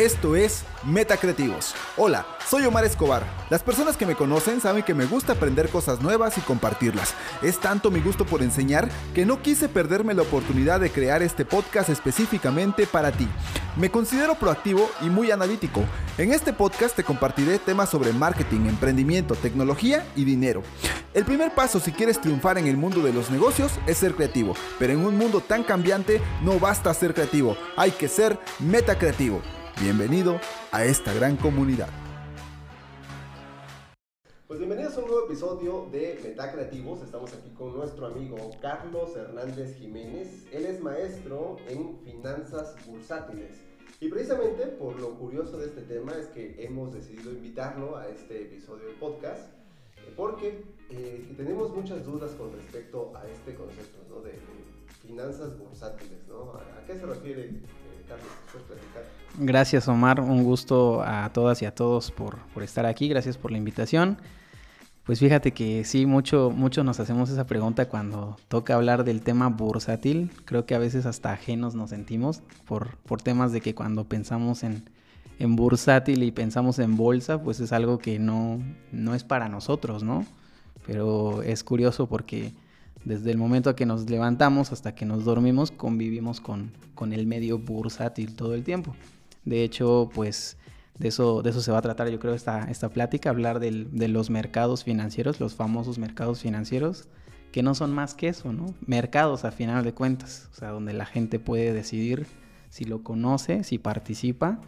Esto es Metacreativos. Hola, soy Omar Escobar. Las personas que me conocen saben que me gusta aprender cosas nuevas y compartirlas. Es tanto mi gusto por enseñar que no quise perderme la oportunidad de crear este podcast específicamente para ti. Me considero proactivo y muy analítico. En este podcast te compartiré temas sobre marketing, emprendimiento, tecnología y dinero. El primer paso si quieres triunfar en el mundo de los negocios es ser creativo, pero en un mundo tan cambiante no basta ser creativo, hay que ser metacreativo. Bienvenido a esta gran comunidad. Pues bienvenidos a un nuevo episodio de Metacreativos. Estamos aquí con nuestro amigo Carlos Hernández Jiménez. Él es maestro en finanzas bursátiles. Y precisamente por lo curioso de este tema es que hemos decidido invitarlo a este episodio de podcast porque eh, tenemos muchas dudas con respecto a este concepto de, finanzas bursátiles. ¿A, qué se refiere, Gracias Omar, un gusto a todas y a todos por, estar aquí, gracias por la invitación. Pues fíjate que sí, mucho, mucho nos hacemos esa pregunta cuando toca hablar del tema bursátil. Creo que a veces hasta ajenos nos sentimos por, por temas de que cuando pensamos en, en bursátil y pensamos en bolsa, pues es algo que no, no es para nosotros, ¿no? Pero es curioso porque desde el momento que nos levantamos hasta que nos dormimos, convivimos con, con el medio bursátil todo el tiempo. De hecho, pues de eso, de eso se va a tratar yo creo esta, esta plática, hablar de los mercados financieros, los famosos mercados financieros, que no son más que eso, ¿no? Mercados a final de cuentas, o sea, donde la gente puede decidir si lo conoce, si participa.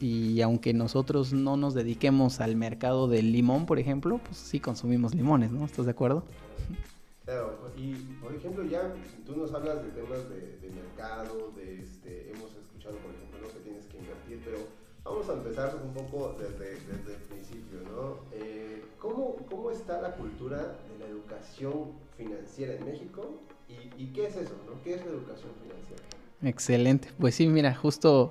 Y aunque nosotros no nos dediquemos al mercado del limón, por ejemplo, pues sí consumimos limones, ¿no? ¿Estás de acuerdo? Claro, y por ejemplo, ya tú nos hablas de temas de, mercado, de este, hemos escuchado, por ejemplo, pero vamos a empezar un poco desde, desde el principio, ¿no? Eh, ¿cómo, ¿cómo, está la cultura de la educación financiera en México? ¿Y, qué es eso, ¿no? ¿Qué es la educación financiera? Excelente. Pues sí, mira, justo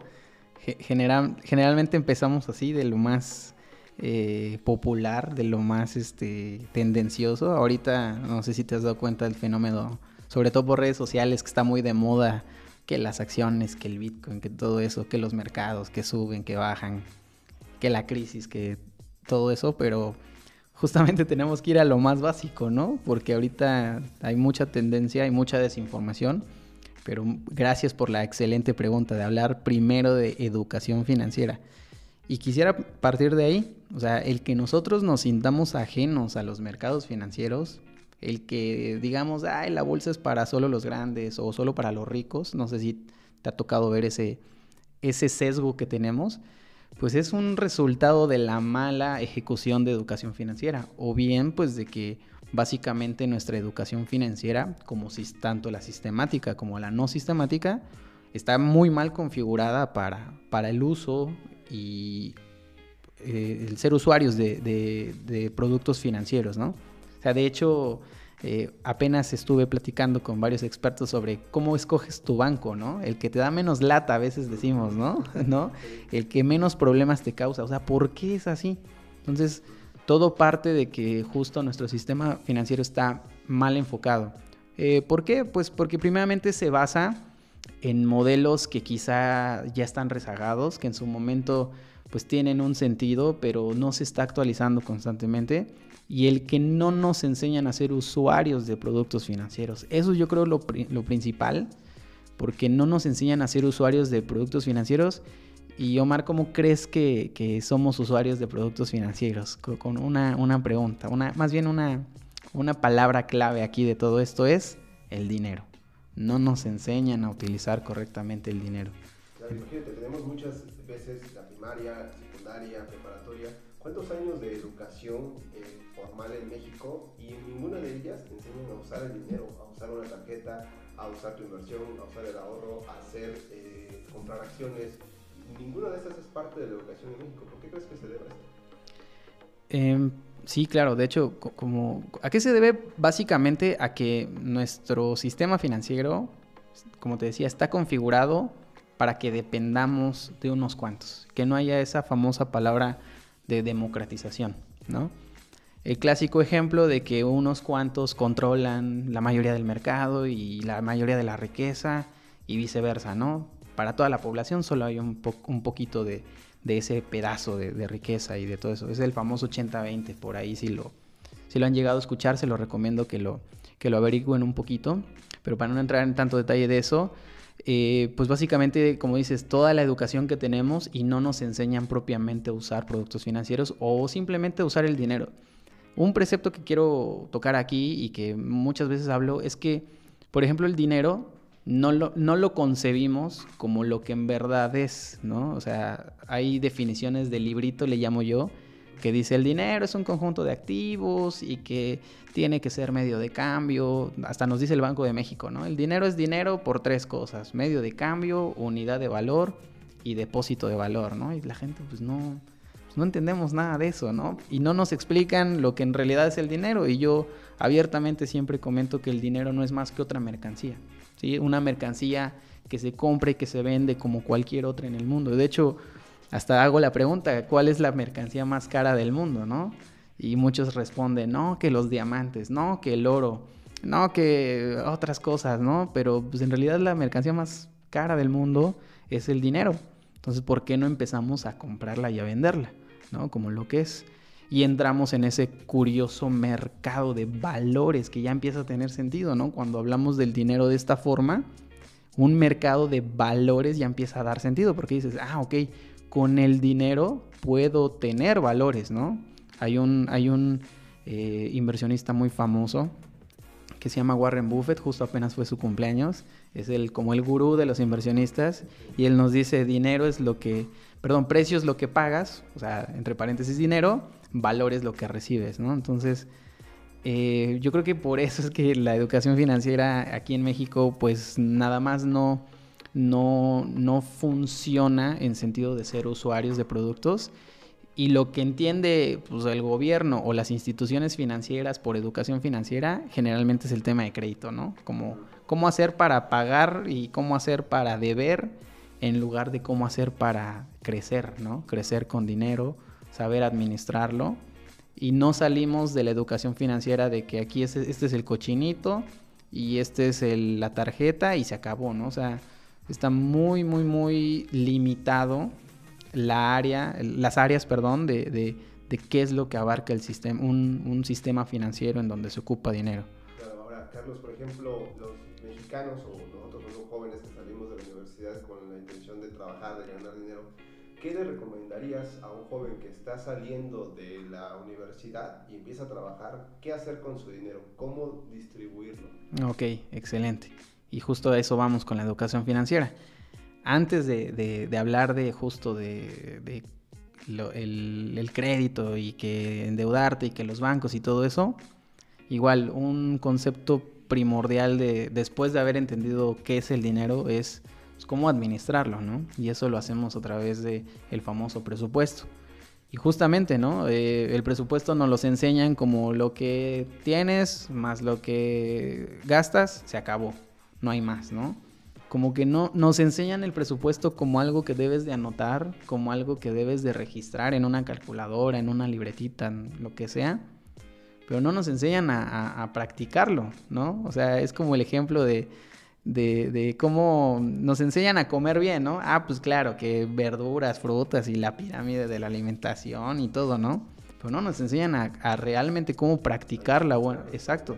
general, generalmente empezamos así, de lo más eh, popular, de lo más este, tendencioso. Ahorita, no sé si te has dado cuenta del fenómeno, sobre todo por redes sociales, que está muy de moda que las acciones, que el Bitcoin, que todo eso, que los mercados, que suben, que bajan, que la crisis, que todo eso, pero justamente tenemos que ir a lo más básico, ¿no? Porque ahorita hay mucha tendencia, hay mucha desinformación, pero gracias por la excelente pregunta de hablar primero de educación financiera. Y quisiera partir de ahí, o sea, el que nosotros nos sintamos ajenos a los mercados financieros, el que digamos, ay, la bolsa es para solo los grandes o solo para los ricos, no sé si te ha tocado ver ese, ese sesgo que tenemos, pues es un resultado de la mala ejecución de educación financiera o bien pues de que básicamente nuestra educación financiera, como si tanto la sistemática como la no sistemática, está muy mal configurada para, para el uso y eh, el ser usuarios de, productos financieros, ¿no? O sea, de hecho, eh, apenas estuve platicando con varios expertos sobre cómo escoges tu banco, ¿no? El que te da menos lata, a veces decimos, ¿no? ¿no? El que menos problemas te causa. O sea, ¿por qué es así? Entonces, todo parte de que justo nuestro sistema financiero está mal enfocado. Eh, ¿Por qué? Pues porque primeramente se basa en modelos que quizá ya están rezagados, que en su momento pues tienen un sentido, pero no se está actualizando constantemente y el que no nos enseñan a ser usuarios de productos financieros. Eso yo creo lo, lo principal, porque no nos enseñan a ser usuarios de productos financieros. Y Omar, ¿cómo crees que, que somos usuarios de productos financieros? Con una, una pregunta, una, más bien una, una palabra clave aquí de todo esto es el dinero. No nos enseñan a utilizar correctamente el dinero. Claro, imagínate, tenemos muchas veces la primaria, secundaria, preparatoria. ¿Cuántos años de educación eh, formal en México y en ninguna de ellas te enseñan a usar el dinero, a usar una tarjeta, a usar tu inversión, a usar el ahorro, a hacer, eh, comprar acciones. Ninguna de esas es parte de la educación en México. ¿Por qué crees que se debe a esto? Em, sí, claro. De hecho, como, ¿a qué se debe? Básicamente a que nuestro sistema financiero, como te decía, está configurado para que dependamos de unos cuantos. Que no haya esa famosa palabra de democratización, ¿no? el clásico ejemplo de que unos cuantos controlan la mayoría del mercado y la mayoría de la riqueza y viceversa, ¿no? para toda la población, solo hay un, un poquito de, de ese pedazo de, riqueza y de todo eso. Es el famoso 80-20, por ahí si lo, si lo han llegado a escuchar, se lo recomiendo que lo, que lo averigüen un poquito. Pero para no entrar en tanto detalle de eso, eh, pues básicamente, como dices, toda la educación que tenemos y no nos enseñan propiamente a usar productos financieros o simplemente usar el dinero. Un precepto que quiero tocar aquí y que muchas veces hablo es que, por ejemplo, el dinero no lo, no lo concebimos como lo que en verdad es, ¿no? O sea, hay definiciones del librito, le llamo yo, que dice el dinero es un conjunto de activos y que tiene que ser medio de cambio, hasta nos dice el Banco de México, ¿no? El dinero es dinero por tres cosas, medio de cambio, unidad de valor y depósito de valor, ¿no? Y la gente pues no, pues, no entendemos nada de eso, ¿no? Y no nos explican lo que en realidad es el dinero y yo abiertamente siempre comento que el dinero no es más que otra mercancía, Una mercancía que se compra y que se vende como cualquier otra en el mundo. De hecho, hasta hago la pregunta, ¿cuál es la mercancía más cara del mundo, no? Y muchos responden, no, que los diamantes, no, que el oro, no, que otras cosas, ¿no? Pero pues en realidad la mercancía más cara del mundo es el dinero. Entonces, ¿por qué no empezamos a comprarla y a venderla, ¿no? Como lo que es. Y entramos en ese curioso mercado de valores que ya empieza a tener sentido, ¿no? Cuando hablamos del dinero de esta forma, un mercado de valores ya empieza a dar sentido, porque dices, ah, ok, con el dinero puedo tener valores, ¿no? Hay un, hay un eh, inversionista muy famoso que se llama Warren Buffett, justo apenas fue su cumpleaños, es el, como el gurú de los inversionistas, y él nos dice, dinero es lo que, perdón, precio es lo que pagas, o sea, entre paréntesis dinero, valor es lo que recibes, ¿no? Entonces, eh, yo creo que por eso es que la educación financiera aquí en México, pues nada más no no, no funciona en sentido de ser usuarios de productos. Y lo que entiende pues, el gobierno o las instituciones financieras por educación financiera generalmente es el tema de crédito, ¿no? Como cómo hacer para pagar y cómo hacer para deber en lugar de cómo hacer para crecer, ¿no? Crecer con dinero, saber administrarlo. Y no salimos de la educación financiera de que aquí este, es el cochinito y este es la tarjeta y se acabó, ¿no? O sea, está muy, muy, muy limitado la área, las áreas, perdón, de, de, de qué es lo que abarca el sistema, un, un, sistema financiero en donde se ocupa dinero. Claro, ahora, Carlos, por ejemplo, los mexicanos o nosotros los jóvenes que salimos de la universidad con la intención de trabajar, de ganar dinero, ¿qué le recomendarías a un joven que está saliendo de la universidad y empieza a trabajar? ¿Qué hacer con su dinero? ¿Cómo distribuirlo? Ok, excelente. Y justo a eso vamos con la educación financiera. Antes de, de, hablar de justo de, de lo, el, el, crédito y que endeudarte y que los bancos y todo eso, igual un concepto primordial de después de haber entendido qué es el dinero es pues, cómo administrarlo, ¿no? Y eso lo hacemos a través del el famoso presupuesto. Y justamente, ¿no? Eh, el presupuesto nos los enseñan como lo que tienes más lo que gastas, se acabó no hay más, ¿no? Como que no nos enseñan el presupuesto como algo que debes de anotar, como algo que debes de registrar en una calculadora, en una libretita, lo que sea, pero no nos enseñan a, practicarlo, ¿no? O sea, es como el ejemplo de, de, de, cómo nos enseñan a comer bien, ¿no? Ah, pues claro, que verduras, frutas y la pirámide de la alimentación y todo, ¿no? Pero no nos enseñan a, realmente cómo practicarla, bueno, exacto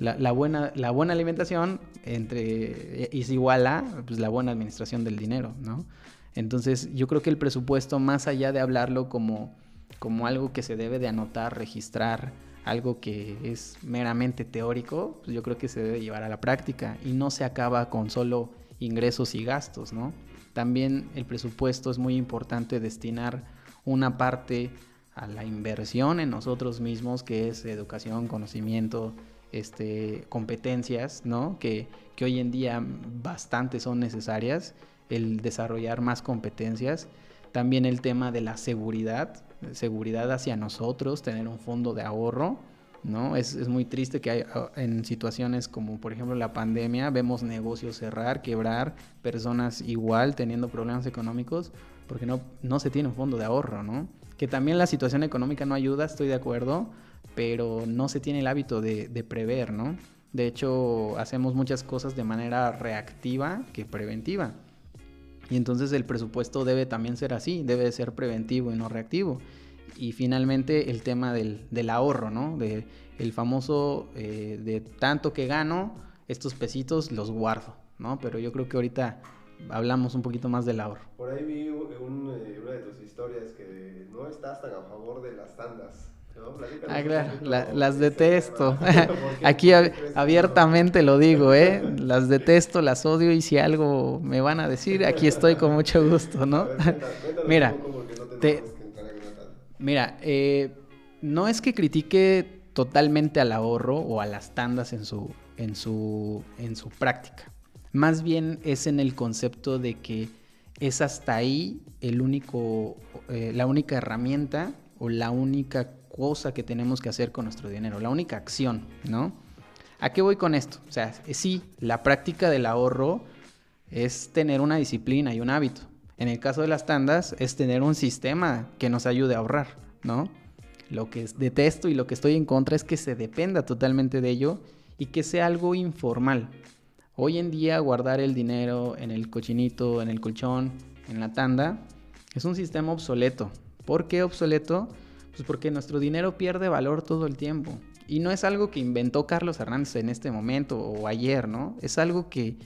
la, buena, la buena alimentación entre, es igual a pues, la buena administración del dinero, ¿no? Entonces yo creo que el presupuesto, más allá de hablarlo como, como algo que se debe de anotar, registrar, algo que es meramente teórico, pues yo creo que se debe llevar a la práctica y no se acaba con solo ingresos y gastos, ¿no? También el presupuesto es muy importante destinar una parte a la inversión en nosotros mismos, que es educación, conocimiento, este, competencias, ¿no? Que, que hoy en día bastante son necesarias, el desarrollar más competencias. También el tema de la seguridad, seguridad hacia nosotros, tener un fondo de ahorro, ¿no? Es, es, muy triste que hay, ah, en situaciones como por ejemplo la pandemia vemos negocios cerrar, quebrar, personas igual teniendo problemas económicos porque no, no se tiene un fondo de ahorro, ¿no? Que también la situación económica no ayuda, estoy de acuerdo, pero no se tiene el hábito de, de prever, ¿no? De hecho, hacemos muchas cosas de manera reactiva que preventiva. Y entonces el presupuesto debe también ser así, debe ser preventivo y no reactivo. Y finalmente el tema del, ahorro, ¿no? De el famoso eh, de tanto que gano, estos pesitos los guardo, ¿no? Pero yo creo que ahorita hablamos un poquito más del ahorro. Por ahí vi una de tus historias que no estás tan a favor de las tandas. Ah, claro, las detesto. Aquí abiertamente lo digo, ¿eh? Las detesto, las odio y si algo me van a decir, aquí estoy con mucho gusto, ¿no? mira, mira, eh, no es que critique totalmente al ahorro o a las tandas en su, en su, en su práctica. Más bien es en el concepto de que es hasta ahí el único, eh, la única herramienta o la única que tenemos que hacer con nuestro dinero, la única acción, ¿no? ¿A qué voy con esto? O sea, sí, la práctica del ahorro es tener una disciplina y un hábito. En el caso de las tandas es tener un sistema que nos ayude a ahorrar, ¿no? Lo que detesto y lo que estoy en contra es que se dependa totalmente de ello y que sea algo informal. Hoy en día guardar el dinero en el cochinito, en el colchón, en la tanda, es un sistema obsoleto. ¿Por qué obsoleto? Pues porque nuestro dinero pierde valor todo el tiempo. Y no es algo que inventó Carlos Hernández en este momento o ayer, ¿no? Es algo que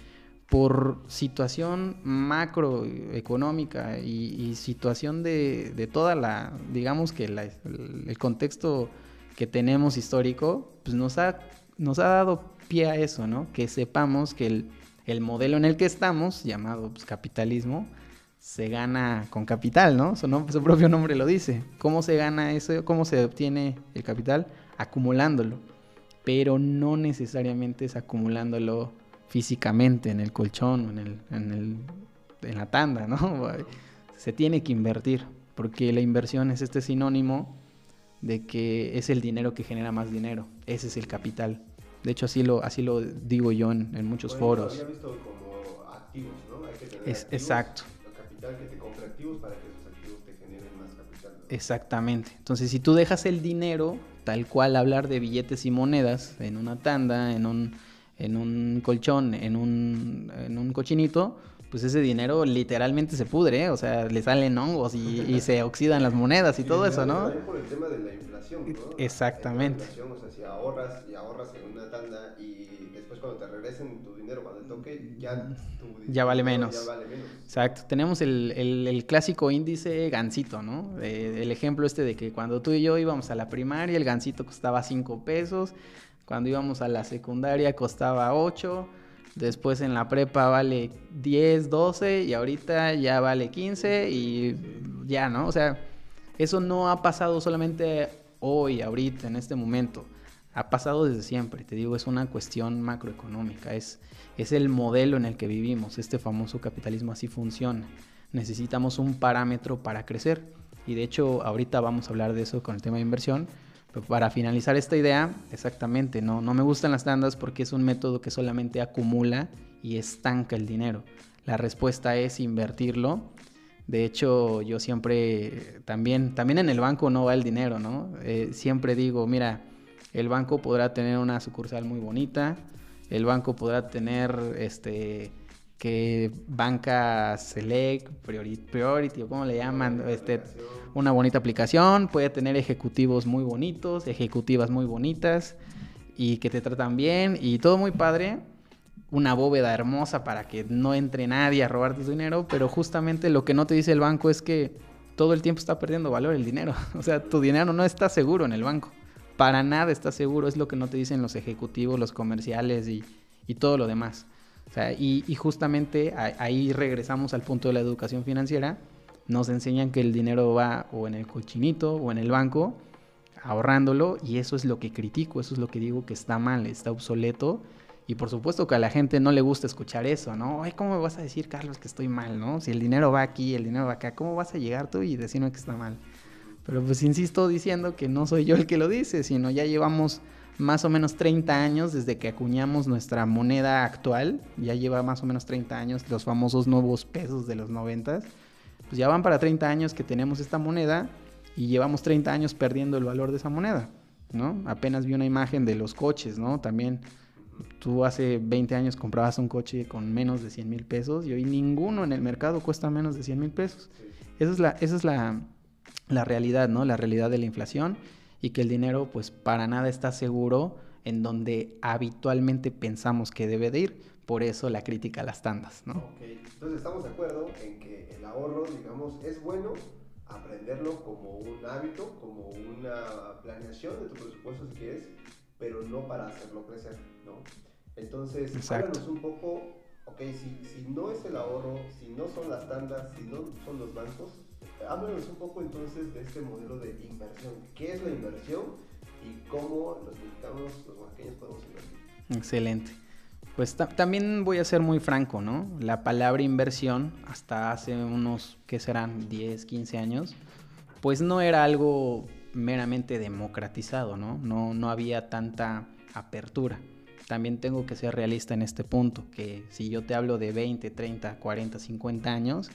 por situación macroeconómica y, situación de, toda la, digamos que el, contexto que tenemos histórico, pues nos ha, nos ha dado pie a eso, ¿no? Que sepamos que el, modelo en el que estamos, llamado pues, capitalismo, se gana con capital, ¿no? Su, su, propio nombre lo dice. ¿Cómo se gana eso? ¿Cómo se obtiene el capital? Acumulándolo. Pero no necesariamente es acumulándolo físicamente en el colchón o en, el, en, el, en la tanda, ¿no? Se tiene que invertir, porque la inversión es este sinónimo de que es el dinero que genera más dinero. Ese es el capital. De hecho, así lo, así lo digo yo en, en muchos foros. Había visto como activos, ¿no? Hay que tener es, activos, exacto. Capital que te compre activos para que esos activos te generen más capital. Exactamente. Entonces, si tú dejas el dinero, tal cual hablar de billetes y monedas, en una tanda, en un, en un colchón, en un, en un cochinito, pues ese dinero literalmente se pudre, ¿eh? o sea, le salen hongos y, y se oxidan las monedas y, y todo eso, ¿no? Por el tema de la inflación, ¿no? Exactamente. La inflación, o sea, si ahorras y ahorras en una tanda y cuando te regresen tu dinero, cuando te toque, ya, tu ya, vale menos. ya vale menos. Exacto. Tenemos el, el, el clásico índice gancito, ¿no? Eh, el ejemplo este de que cuando tú y yo íbamos a la primaria, el gancito costaba 5 pesos, cuando íbamos a la secundaria costaba 8 Después en la prepa vale 10, 12 y ahorita ya vale 15 y ya, ¿no? O sea, eso no ha pasado solamente hoy, ahorita, en este momento. Ha pasado desde siempre. Te digo, es una cuestión macroeconómica. Es, es el modelo en el que vivimos. Este famoso capitalismo así funciona. Necesitamos un parámetro para crecer. Y de hecho, ahorita vamos a hablar de eso con el tema de inversión para finalizar esta idea, exactamente, no, no me gustan las tandas porque es un método que solamente acumula y estanca el dinero. La respuesta es invertirlo. De hecho, yo siempre, también, también en el banco no va el dinero, ¿no? Eh, siempre digo, mira, el banco podrá tener una sucursal muy bonita, el banco podrá tener, este, que banca select, priority, priority o como le llaman, este, una bonita aplicación, puede tener ejecutivos muy bonitos, ejecutivas muy bonitas y que te tratan bien y todo muy padre. Una bóveda hermosa para que no entre nadie a robarte tu dinero, pero justamente lo que no te dice el banco es que todo el tiempo está perdiendo valor el dinero. O sea, tu dinero no está seguro en el banco. Para nada está seguro, es lo que no te dicen los ejecutivos, los comerciales y, todo lo demás. O sea, y, y justamente ahí regresamos al punto de la educación financiera, nos enseñan que el dinero va o en el cochinito o en el banco, ahorrándolo, y eso es lo que critico, eso es lo que digo que está mal, está obsoleto. Y por supuesto que a la gente no le gusta escuchar eso, ¿no? Ay, ¿cómo me vas a decir, Carlos, que estoy mal, no? Si el dinero va aquí, el dinero va acá, ¿cómo vas a llegar tú y decirme que está mal? Pero pues insisto diciendo que no soy yo el que lo dice, sino ya llevamos más o menos 30 años desde que acuñamos nuestra moneda actual, ya lleva más o menos 30 años los famosos nuevos pesos de los 90 pues ya van para 30 años que tenemos esta moneda y llevamos 30 años perdiendo el valor de esa moneda, ¿no? Apenas vi una imagen de los coches, ¿no? También Tú hace 20 años comprabas un coche con menos de 100 mil pesos y hoy ninguno en el mercado cuesta menos de 100 mil pesos. Esa es, la, esa es la, la realidad, ¿no? La realidad de la inflación y que el dinero pues para nada está seguro en donde habitualmente pensamos que debe de ir. Por eso la crítica a las tandas, ¿no? Entonces estamos de acuerdo en que el ahorro, digamos, es bueno aprenderlo como un hábito, como una planeación de tu presupuesto si quieres, pero no para hacerlo crecer, ¿no? Entonces, Exacto. háblanos un poco, ok, si, si no es el ahorro, si no son las tandas, si no son los bancos, háblanos un poco entonces de este modelo de inversión. ¿Qué es la inversión y cómo los mexicanos, los oaxaqueños podemos invertir? Excelente. Pues ta- también voy a ser muy franco, ¿no? La palabra inversión, hasta hace unos, ¿qué serán? 10, 15 años, pues no era algo meramente democratizado, ¿no? No, no había tanta apertura. También tengo que ser realista en este punto, que si yo te hablo de 20, 30, 40, 50 años,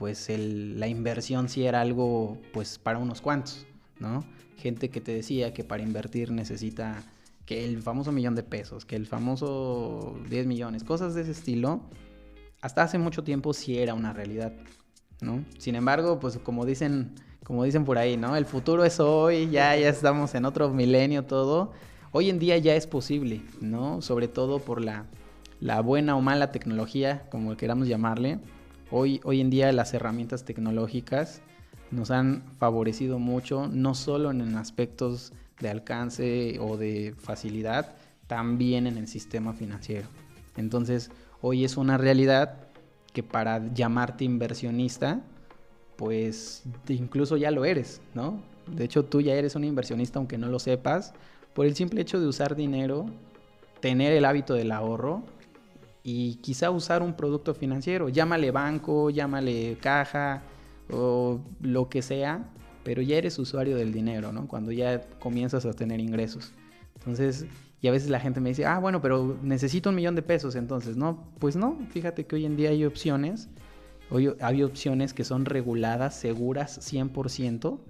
pues la inversión sí era algo pues para unos cuantos, ¿no? Gente que te decía que para invertir necesita que el famoso millón de pesos, que el famoso 10 millones, cosas de ese estilo, hasta hace mucho tiempo sí era una realidad, ¿no? Sin embargo, pues como dicen, como dicen por ahí, ¿no? El futuro es hoy, ya, ya estamos en otro milenio todo. Hoy en día ya es posible, ¿no? Sobre todo por la, la buena o mala tecnología, como queramos llamarle. Hoy, hoy en día las herramientas tecnológicas nos han favorecido mucho, no solo en aspectos de alcance o de facilidad, también en el sistema financiero. Entonces, hoy es una realidad que para llamarte inversionista, pues incluso ya lo eres, ¿no? De hecho, tú ya eres un inversionista aunque no lo sepas, por el simple hecho de usar dinero, tener el hábito del ahorro y quizá usar un producto financiero, llámale banco, llámale caja o lo que sea, pero ya eres usuario del dinero, ¿no? Cuando ya comienzas a tener ingresos. Entonces, y a veces la gente me dice, ah, bueno, pero necesito un millón de pesos, entonces, ¿no? Pues no, fíjate que hoy en día hay opciones, hoy hay opciones que son reguladas, seguras, 100%,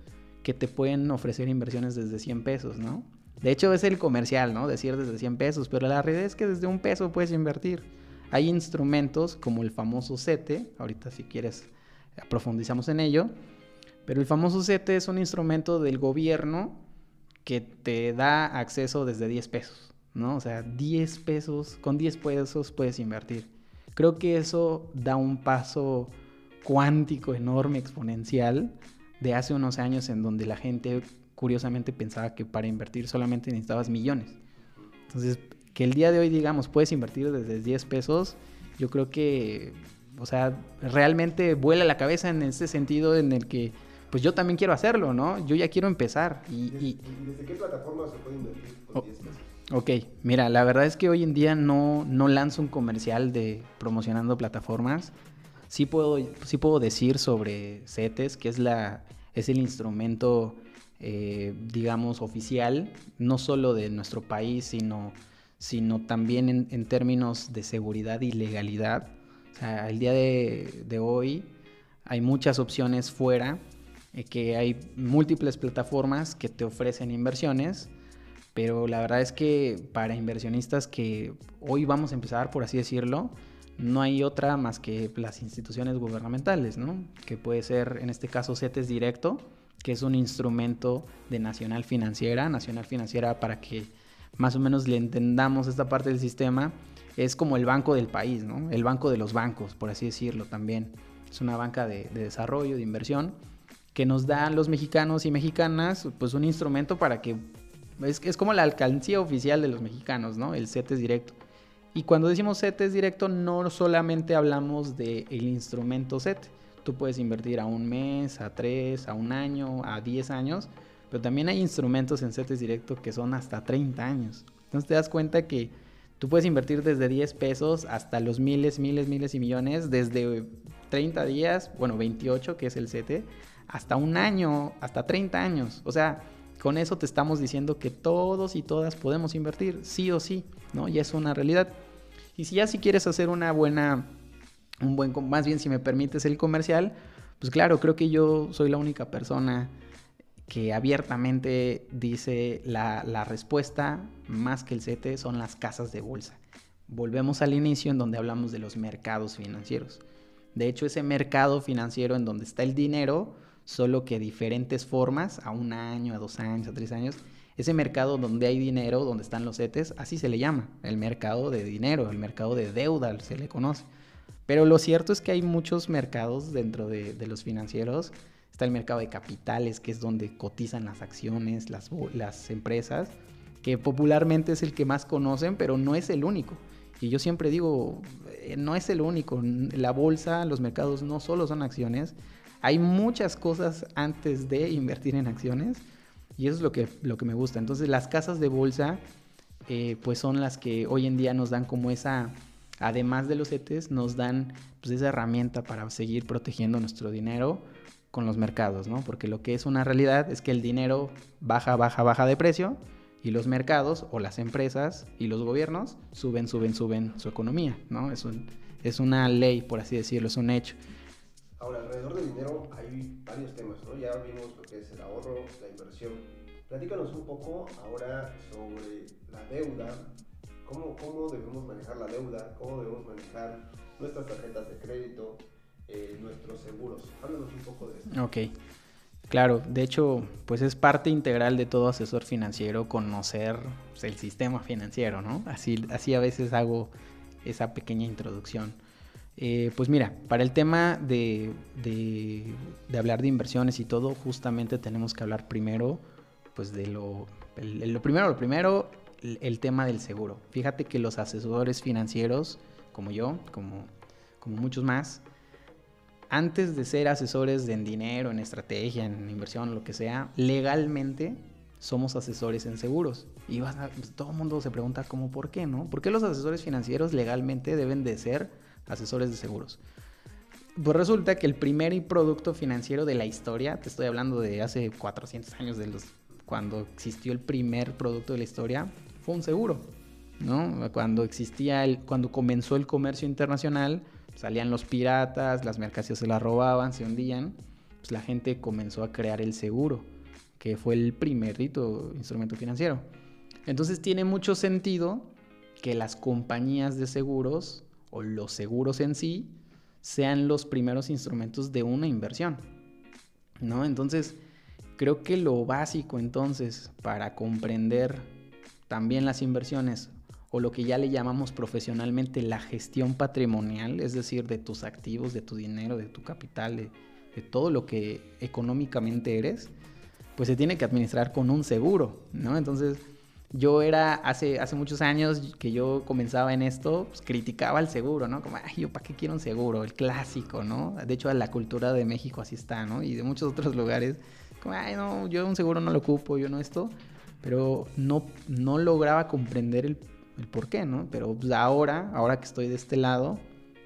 que te pueden ofrecer inversiones desde 100 pesos, ¿no? De hecho, es el comercial, ¿no? Decir desde 100 pesos, pero la realidad es que desde un peso puedes invertir. Hay instrumentos como el famoso CETE, ahorita si quieres profundizamos en ello, pero el famoso CETE es un instrumento del gobierno que te da acceso desde 10 pesos, ¿no? O sea, 10 pesos, con 10 pesos puedes invertir. Creo que eso da un paso cuántico enorme, exponencial, de hace unos años en donde la gente curiosamente pensaba que para invertir solamente necesitabas millones. Entonces, que el día de hoy digamos, puedes invertir desde 10 pesos, yo creo que, o sea, realmente vuela la cabeza en ese sentido en el que, pues yo también quiero hacerlo, ¿no? Yo ya quiero empezar. Y, ¿Desde, y- desde qué plataforma se puede invertir con Oh. 10 pesos? Ok, mira, la verdad es que hoy en día no, no lanzo un comercial de promocionando plataformas. Sí puedo, sí puedo decir sobre CETES, que es, la, es el instrumento, eh, digamos, oficial, no solo de nuestro país, sino, sino también en, en términos de seguridad y legalidad. O sea, el día de, hoy hay muchas opciones fuera, eh, que hay múltiples plataformas que te ofrecen inversiones pero la verdad es que para inversionistas que hoy vamos a empezar, por así decirlo, no hay otra más que las instituciones gubernamentales, ¿no? Que puede ser, en este caso, CETES Directo, que es un instrumento de Nacional Financiera. Nacional Financiera, para que más o menos le entendamos esta parte del sistema, es como el banco del país, ¿no? El banco de los bancos, por así decirlo también. Es una banca de, de desarrollo, de inversión, que nos dan los mexicanos y mexicanas, pues un instrumento para que es, es como la alcancía oficial de los mexicanos, ¿no? El CETES directo. Y cuando decimos CETES directo, no solamente hablamos del instrumento CETE. Tú puedes invertir a un mes, a tres, a un año, a 10 años, pero también hay instrumentos en CETES directo que son hasta 30 años. Entonces te das cuenta que tú puedes invertir desde 10 pesos hasta los miles, miles, miles y millones, desde 30 días, bueno, 28, que es el CETE, hasta un año, hasta 30 años. O sea, con eso te estamos diciendo que todos y todas podemos invertir, sí o sí, ¿no? Ya es una realidad. Y si ya si quieres hacer una buena, un buen, más bien si me permites el comercial, pues claro, creo que yo soy la única persona que abiertamente dice la, la respuesta más que el CETE son las casas de bolsa. Volvemos al inicio en donde hablamos de los mercados financieros. De hecho, ese mercado financiero en donde está el dinero, solo que diferentes formas, a un año, a dos años, a tres años, ese mercado donde hay dinero, donde están los CETES, así se le llama, el mercado de dinero, el mercado de deuda, se le conoce. Pero lo cierto es que hay muchos mercados dentro de, los financieros. Está el mercado de capitales, que es donde cotizan las acciones, las, empresas, que popularmente es el que más conocen, pero no es el único. Y yo siempre digo, eh, no es el único. La bolsa, los mercados no solo son acciones. Hay muchas cosas antes de invertir en acciones y eso es lo que, lo que me gusta. Entonces las casas de bolsa eh, pues son las que hoy en día nos dan como esa, además de los ETEs, nos dan pues esa herramienta para seguir protegiendo nuestro dinero con los mercados, ¿no? Porque lo que es una realidad es que el dinero baja, baja, baja de precio y los mercados o las empresas y los gobiernos suben, suben, suben su economía, ¿no? Es, un, es una ley, por así decirlo, es un hecho. Ahora, alrededor del dinero hay varios temas, ¿no? Ya vimos lo que es el ahorro, la inversión. Platícanos un poco ahora sobre la deuda, cómo, cómo debemos manejar la deuda, cómo debemos manejar nuestras tarjetas de crédito, eh, nuestros seguros. Háblanos un poco de esto. Ok. Claro, de hecho, pues es parte integral de todo asesor financiero conocer el sistema financiero, ¿no? Así, así a veces hago esa pequeña introducción. Eh, pues mira, para el tema de, hablar de inversiones y todo, justamente tenemos que hablar primero, pues de lo, primero, lo primero, el, tema del seguro. Fíjate que los asesores financieros, como yo, como muchos más, antes de ser asesores en dinero, en estrategia, en inversión, lo que sea, legalmente somos asesores en seguros. Y vas pues, todo el mundo se pregunta cómo, ¿por qué no? ¿Por qué los asesores financieros legalmente deben de ser asesores de seguros? Pues resulta que el primer producto financiero de la historia, te estoy hablando de hace 400 años, de los, cuando existió el primer producto de la historia, fue un seguro, ¿no? Cuando existía, el, cuando comenzó el comercio internacional, salían los piratas, las mercancías se las robaban, se hundían, pues la gente comenzó a crear el seguro, que fue el primer instrumento financiero. Entonces tiene mucho sentido que las compañías de seguros o los seguros en sí sean los primeros instrumentos de una inversión. ¿No? Entonces, creo que lo básico entonces para comprender también las inversiones o lo que ya le llamamos profesionalmente la gestión patrimonial, es decir, de tus activos, de tu dinero, de tu capital, de, todo lo que económicamente eres, pues se tiene que administrar con un seguro, ¿no? Entonces, yo era, hace, hace muchos años que yo comenzaba en esto, pues, criticaba el seguro, ¿no? Como, ay, yo para qué quiero un seguro, el clásico, ¿no? De hecho, la cultura de México así está, ¿no? Y de muchos otros lugares, como, ay, no, yo un seguro no lo ocupo, yo no esto, pero no, no lograba comprender el el por qué, ¿no? Pero pues, ahora, ahora que estoy de este lado,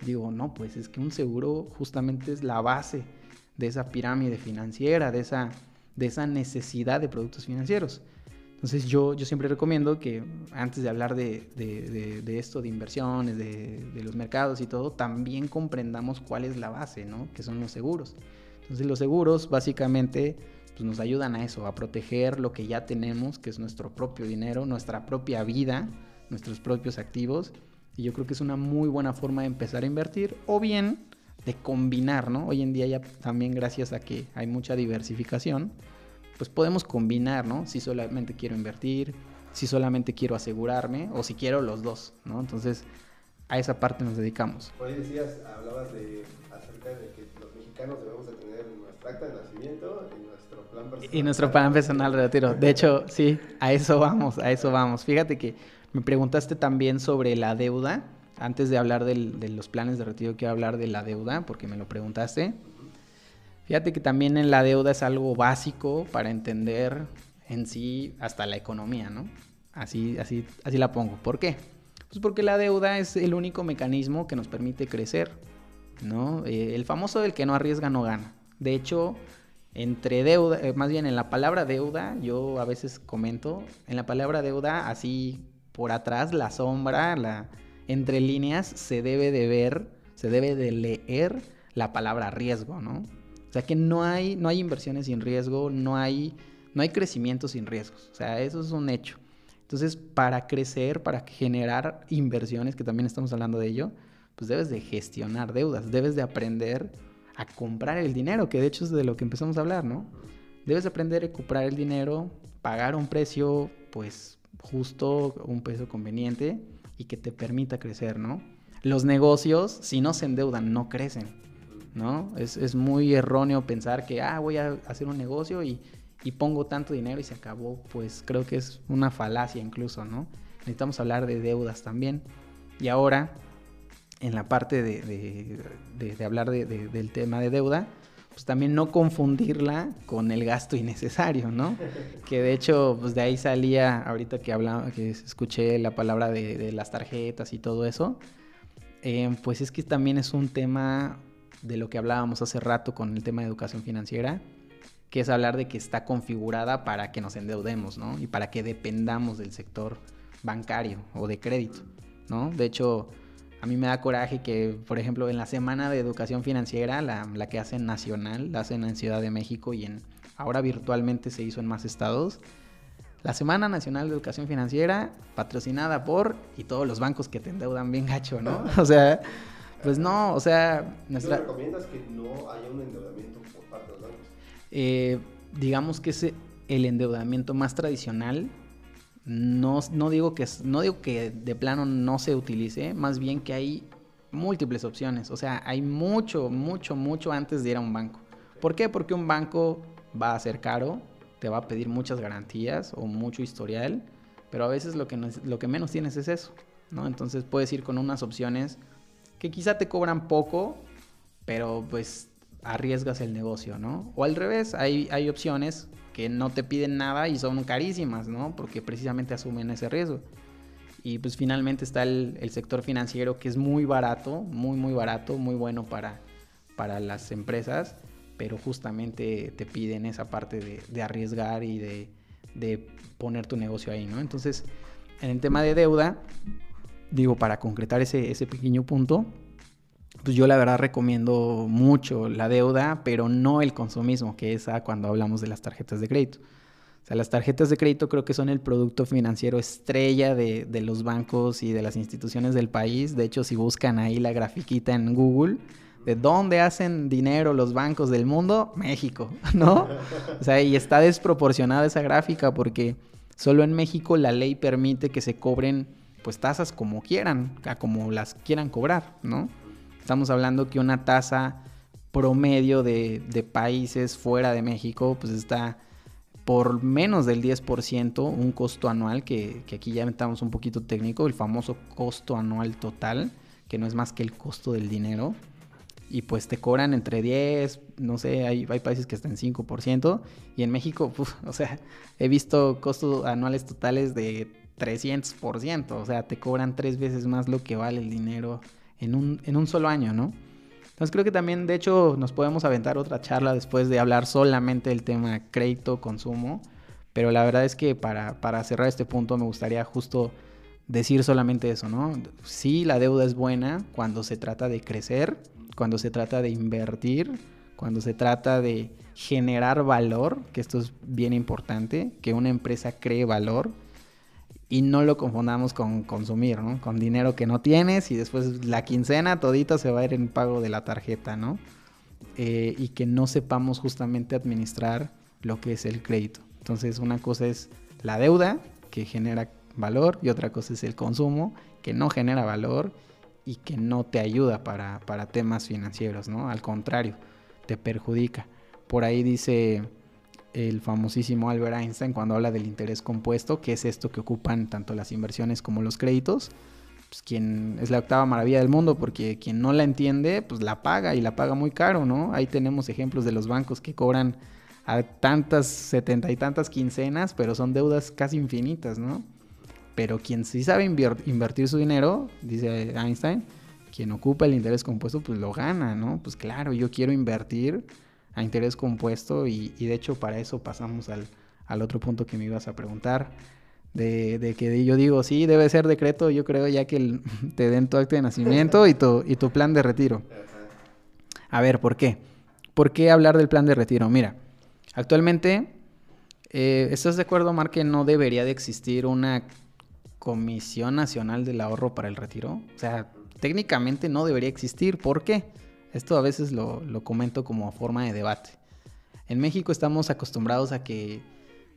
digo, no, pues es que un seguro justamente es la base de esa pirámide financiera, de esa, de esa necesidad de productos financieros. Entonces yo, yo siempre recomiendo que antes de hablar de, de, esto, de inversiones, de, los mercados y todo, también comprendamos cuál es la base, ¿no? Que son los seguros. Entonces los seguros básicamente pues, nos ayudan a eso, a proteger lo que ya tenemos, que es nuestro propio dinero, nuestra propia vida, nuestros propios activos. Y yo creo que es una muy buena forma de empezar a invertir o bien de combinar, ¿no? Hoy en día ya también gracias a que hay mucha diversificación, pues podemos combinar, ¿no? Si solamente quiero invertir, si solamente quiero asegurarme o si quiero los dos, ¿no? Entonces a esa parte nos dedicamos. Hoy decías, hablabas de acerca de que los mexicanos debemos de tener nuestra acta de nacimiento y nuestro plan personal. Y nuestro plan personal de retiro. De hecho, sí, a eso vamos, a eso vamos. Fíjate que me preguntaste también sobre la deuda. Antes de hablar de los planes de retiro, quiero hablar de la deuda porque me lo preguntaste. Fíjate que también en la deuda es algo básico para entender en sí hasta la economía, ¿no? Así, así, así la pongo. ¿Por qué? Pues porque la deuda es el único mecanismo que nos permite crecer, ¿no? Eh, el famoso del que no arriesga no gana. De hecho, entre deuda, eh, más bien en la palabra deuda, yo a veces comento, en la palabra deuda, así por atrás, la sombra, la entre líneas, se debe de ver, se debe de leer la palabra riesgo, ¿no? O sea que no hay, no hay inversiones sin riesgo, no hay No hay crecimiento sin riesgos, o sea, eso es un hecho. Entonces, para crecer, para generar inversiones, que también estamos hablando de ello, pues debes de gestionar deudas, debes de aprender a comprar el dinero, que de hecho es de lo que empezamos a hablar, ¿no? Debes de aprender a comprar el dinero, pagar un precio, pues justo, un precio conveniente y que te permita crecer, ¿no? Los negocios, si no se endeudan, no crecen, ¿no? Es, es muy erróneo pensar que, ah, voy a hacer un negocio y, y pongo tanto dinero y se acabó. Pues creo que es una falacia incluso, ¿no? Necesitamos hablar de deudas también. Y ahora, en la parte de, hablar del tema de deuda, pues también no confundirla con el gasto innecesario, ¿no? Que de hecho, pues de ahí salía, ahorita que hablaba, que escuché la palabra de, las tarjetas y todo eso, eh, pues es que también es un tema de lo que hablábamos hace rato con el tema de educación financiera, que es hablar de que está configurada para que nos endeudemos, ¿no? Y para que dependamos del sector bancario o de crédito, ¿no? De hecho, a mí me da coraje que, por ejemplo, en la semana de educación financiera, la, que hacen nacional, la hacen en Ciudad de México y en ahora virtualmente se hizo en más estados. La Semana Nacional de Educación Financiera, patrocinada por y todos los bancos que te endeudan bien gacho, ¿no? O sea, pues no, o sea... Nuestra... recomiendas que no haya un endeudamiento por parte de los bancos? Eh, digamos que es el endeudamiento más tradicional no, no, digo que, no digo que de plano no se utilice, más bien que hay múltiples opciones. O sea, hay mucho, mucho, mucho antes de ir a un banco. ¿Por qué? Porque un banco va a ser caro, te va a pedir muchas garantías o mucho historial, pero a veces lo que, lo que menos tienes es eso, ¿no? Entonces puedes ir con unas opciones que quizá te cobran poco, pero pues arriesgas el negocio, ¿no? O al revés, hay, hay opciones que no te piden nada y son carísimas, ¿no? Porque precisamente asumen ese riesgo. Y pues finalmente está el, sector financiero que es muy barato, muy, muy barato, muy bueno para, para las empresas, pero justamente te piden esa parte de, arriesgar y de, de, poner tu negocio ahí, ¿no? Entonces, en el tema de deuda, digo, para concretar ese, ese pequeño punto, pues yo la verdad recomiendo mucho la deuda, pero no el consumismo, que es cuando hablamos de las tarjetas de crédito. O sea, las tarjetas de crédito creo que son el producto financiero estrella de, de, los bancos y de las instituciones del país. De hecho, si buscan ahí la grafiquita en Google, ¿de dónde hacen dinero los bancos del mundo? México, ¿no? O sea, y está desproporcionada esa gráfica porque solo en México la ley permite que se cobren pues tasas como quieran, como las quieran cobrar, ¿no? Estamos hablando que una tasa promedio de, países fuera de México, pues está por menos del 10%, un costo anual, que, aquí ya metamos un poquito técnico, el famoso costo anual total, que no es más que el costo del dinero. Y pues te cobran entre 10, no sé, hay, hay países que están en 5%, y en México, o sea, he visto costos anuales totales de 300%, o sea, te cobran tres veces más lo que vale el dinero en un, en un solo año, ¿no? Entonces creo que también, de hecho, nos podemos aventar otra charla después de hablar solamente del tema crédito, consumo, pero la verdad es que para, para cerrar este punto me gustaría justo decir solamente eso, ¿no? Sí, la deuda es buena cuando se trata de crecer, cuando se trata de invertir, cuando se trata de generar valor, que esto es bien importante, que una empresa cree valor y no lo confundamos con consumir, ¿no? Con dinero que no tienes y después la quincena todita se va a ir en pago de la tarjeta, ¿no? Eh, y que no sepamos justamente administrar lo que es el crédito. Entonces una cosa es la deuda que genera valor y otra cosa es el consumo que no genera valor y que no te ayuda para, para temas financieros, ¿no? Al contrario, te perjudica. Por ahí dice el famosísimo Albert Einstein cuando habla del interés compuesto, que es esto que ocupan tanto las inversiones como los créditos. Pues quien es la octava maravilla del mundo, porque quien no la entiende, pues la paga y la paga muy caro, ¿no? Ahí tenemos ejemplos de los bancos que cobran a tantas, setenta y tantas quincenas, pero son deudas casi infinitas, ¿no? Pero quien sí sabe invertir su dinero, dice Einstein, quien ocupa el interés compuesto, pues lo gana, ¿no? Pues claro, yo quiero invertir a interés compuesto y, de hecho para eso pasamos al, otro punto que me ibas a preguntar. De, que yo digo, sí, debe ser decreto, yo creo ya que te den tu acta de nacimiento y tu, y tu plan de retiro. A ver, ¿por qué? ¿Por qué hablar del plan de retiro? Mira, actualmente Eh, ¿Estás de acuerdo, Mar, que no debería de existir una Comisión Nacional del Ahorro para el Retiro? O sea, técnicamente no debería existir. ¿Por qué? Esto a veces lo, lo comento como forma de debate. En México estamos acostumbrados a que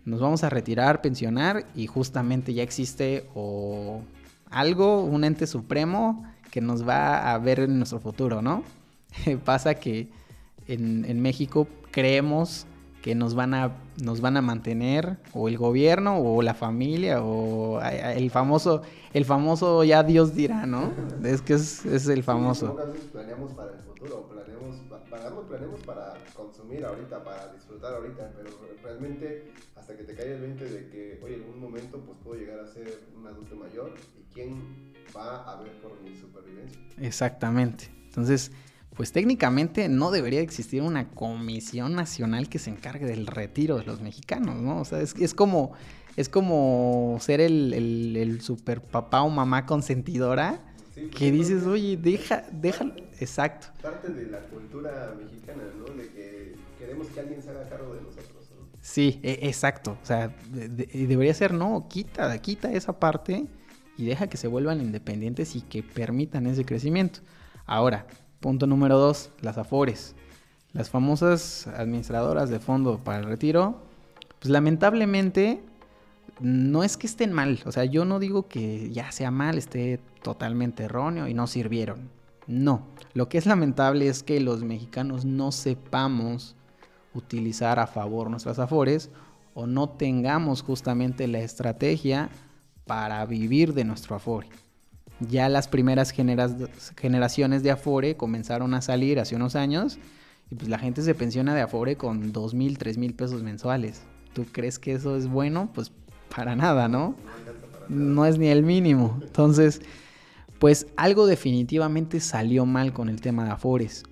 nos vamos a retirar, pensionar y justamente ya existe o algo, un ente supremo que nos va a ver en nuestro futuro, ¿no? Pasa que en, en México creemos que nos van a nos van a mantener o el gobierno o la familia o el famoso el famoso ya Dios dirá no es que es, es el famoso sí, veces planeamos para el futuro pagamos planeamos para consumir ahorita para disfrutar ahorita pero realmente hasta que te cae el 20 de que oye en algún momento pues puedo llegar a ser un adulto mayor y quién va a ver por mi supervivencia exactamente entonces pues técnicamente no debería existir una comisión nacional que se encargue del retiro de los mexicanos, ¿no? O sea, es, es como, es como ser el, el, el, super papá o mamá consentidora sí, pues que dices, oye, deja, déjalo, exacto. Parte de la cultura mexicana, ¿no? De que queremos que alguien se haga cargo de nosotros, ¿no? Sí, e exacto. O sea, de, de, debería ser, no, quita, quita esa parte y deja que se vuelvan independientes y que permitan ese crecimiento. Ahora, Punto número dos, las AFORES. Las famosas administradoras de fondo para el retiro, pues lamentablemente no es que estén mal. O sea, yo no digo que ya sea mal, esté totalmente erróneo y no sirvieron. No. Lo que es lamentable es que los mexicanos no sepamos utilizar a favor nuestras afores o no tengamos justamente la estrategia para vivir de nuestro afore. Ya las primeras generaciones de Afore comenzaron a salir hace unos años y pues la gente se pensiona de Afore con dos mil, tres mil pesos mensuales. ¿Tú crees que eso es bueno? Pues para nada, ¿no? No es ni el mínimo. Entonces, pues algo definitivamente salió mal con el tema de Afores.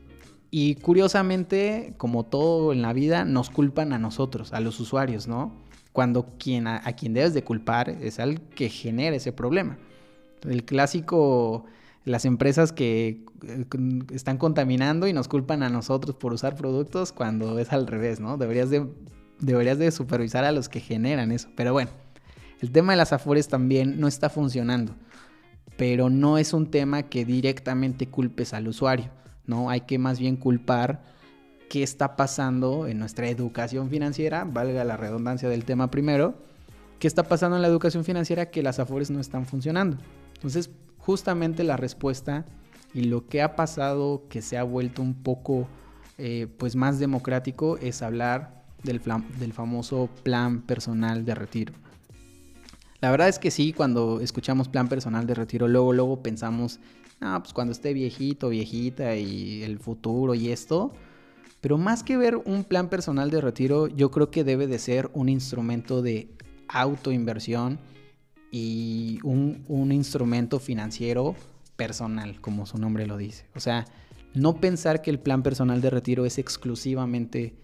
Y curiosamente, como todo en la vida, nos culpan a nosotros, a los usuarios, ¿no? Cuando quien, a, quien debes de culpar es al que genera ese problema. El clásico, las empresas que eh, están contaminando y nos culpan a nosotros por usar productos cuando es al revés, ¿no? Deberías de, deberías de supervisar a los que generan eso. Pero bueno, el tema de las afores también no está funcionando. Pero no es un tema que directamente culpes al usuario, ¿no? Hay que más bien culpar qué está pasando en nuestra educación financiera, valga la redundancia del tema primero, qué está pasando en la educación financiera que las afores no están funcionando. Entonces, justamente la respuesta y lo que ha pasado que se ha vuelto un poco eh, pues más democrático es hablar del, del famoso plan personal de retiro. La verdad es que sí, cuando escuchamos plan personal de retiro, luego, luego pensamos, ah, pues cuando esté viejito, viejita y el futuro y esto. Pero más que ver un plan personal de retiro, yo creo que debe de ser un instrumento de autoinversión y un, un instrumento financiero personal, como su nombre lo dice. O sea, no pensar que el plan personal de retiro es exclusivamente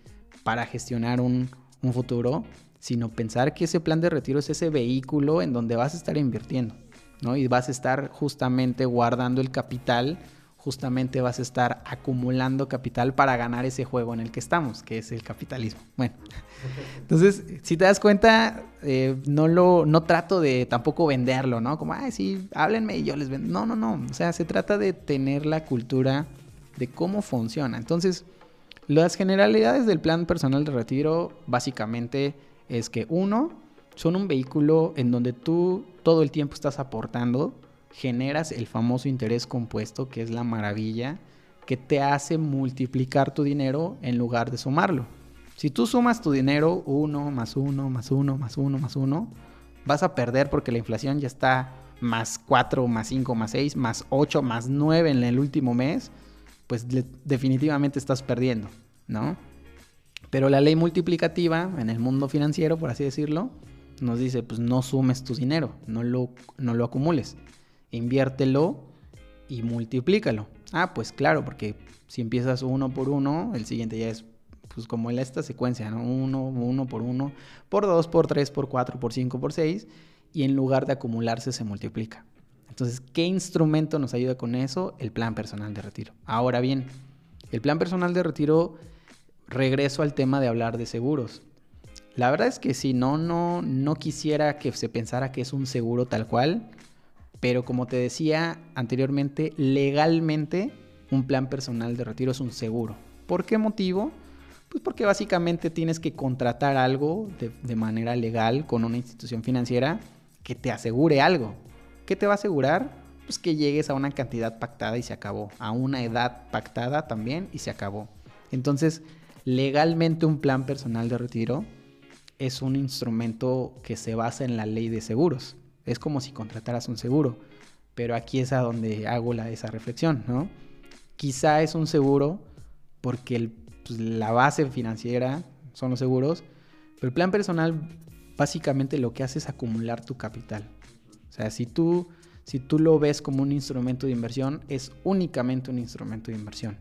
para gestionar un, un, futuro, sino pensar que ese plan de retiro es ese vehículo en donde vas a estar invirtiendo, ¿no? Y vas a estar justamente guardando el capital justamente vas a estar acumulando capital para ganar ese juego en el que estamos, que es el capitalismo. Bueno, entonces, si te das cuenta, eh, no lo, no trato de tampoco venderlo, ¿no? Como, ay, sí, háblenme y yo les vendo. No, no, no. O sea, se trata de tener la cultura de cómo funciona. Entonces, las generalidades del plan personal de retiro, básicamente, es que uno, son un vehículo en donde tú todo el tiempo estás aportando generas el famoso interés compuesto, que es la maravilla, que te hace multiplicar tu dinero en lugar de sumarlo. Si tú sumas tu dinero, uno más uno, más uno, más uno, más uno, vas a perder porque la inflación ya está más 4, más 5, más 6, más 8, más 9 en el último mes, pues definitivamente estás perdiendo, ¿no? Pero la ley multiplicativa en el mundo financiero, por así decirlo, nos dice, pues no sumes tu dinero, no lo, no lo acumules inviértelo y multiplícalo. Ah, pues claro, porque si empiezas uno por uno, el siguiente ya es pues como en esta secuencia, ¿no? Uno, uno por uno, por dos, por tres, por cuatro, por cinco, por seis, y en lugar de acumularse se multiplica. Entonces, ¿qué instrumento nos ayuda con eso? El plan personal de retiro. Ahora bien, el plan personal de retiro, regreso al tema de hablar de seguros. La verdad es que sí, no, no, no quisiera que se pensara que es un seguro tal cual, pero como te decía anteriormente, legalmente un plan personal de retiro es un seguro. ¿Por qué motivo? Pues porque básicamente tienes que contratar algo de, manera legal con una institución financiera que te asegure algo. ¿Qué te va a asegurar? Pues que llegues a una cantidad pactada y se acabó. A una edad pactada también y se acabó. Entonces, legalmente un plan personal de retiro es un instrumento que se basa en la ley de seguros. Es como si contrataras un seguro. Pero aquí es a donde hago esa reflexión, ¿no? Quizá es un seguro porque pues, la base financiera son los seguros, pero el plan personal básicamente lo que hace es acumular tu capital. O sea, si tú, si tú lo ves como un instrumento de inversión, es únicamente un instrumento de inversión.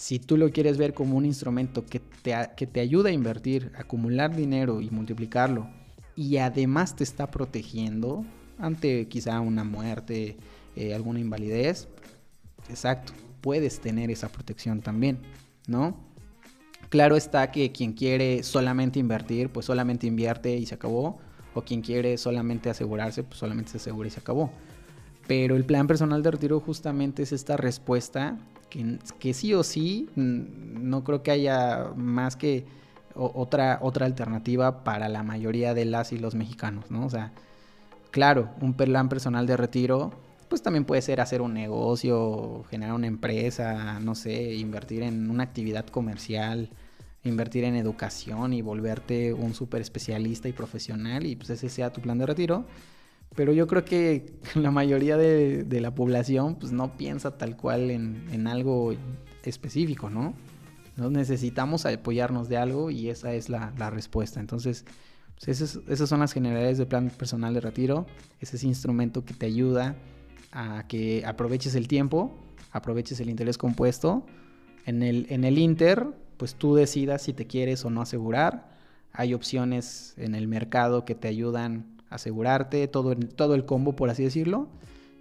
Si tú lo quieres ver como un instrumento que te, que te ayuda a invertir, acumular dinero y multiplicarlo, y además te está protegiendo ante quizá una muerte, eh, alguna invalidez, exacto, puedes tener esa protección también, ¿no? Claro está que quien quiere solamente invertir, pues solamente invierte y se acabó. O quien quiere solamente asegurarse, pues solamente se asegura y se acabó. Pero el plan personal de retiro justamente es esta respuesta que, sí o sí, no creo que haya más que otra, otra alternativa para la mayoría de las y los mexicanos, ¿no? O sea, claro, un plan personal de retiro pues también puede ser hacer un negocio, generar una empresa, no sé, invertir en una actividad comercial, invertir en educación y volverte un súper especialista y profesional y pues ese sea tu plan de retiro. Pero yo creo que la mayoría de, la población pues no piensa tal cual en, algo específico, ¿no? Nos necesitamos apoyarnos de algo y esa es la, respuesta. Entonces, pues esas, son las generalidades del plan personal de retiro. Es ese instrumento que te ayuda a que aproveches el tiempo, aproveches el interés compuesto. En el, en el Inter, pues tú decidas si te quieres o no asegurar. Hay opciones en el mercado que te ayudan asegurarte, todo, todo el combo, por así decirlo.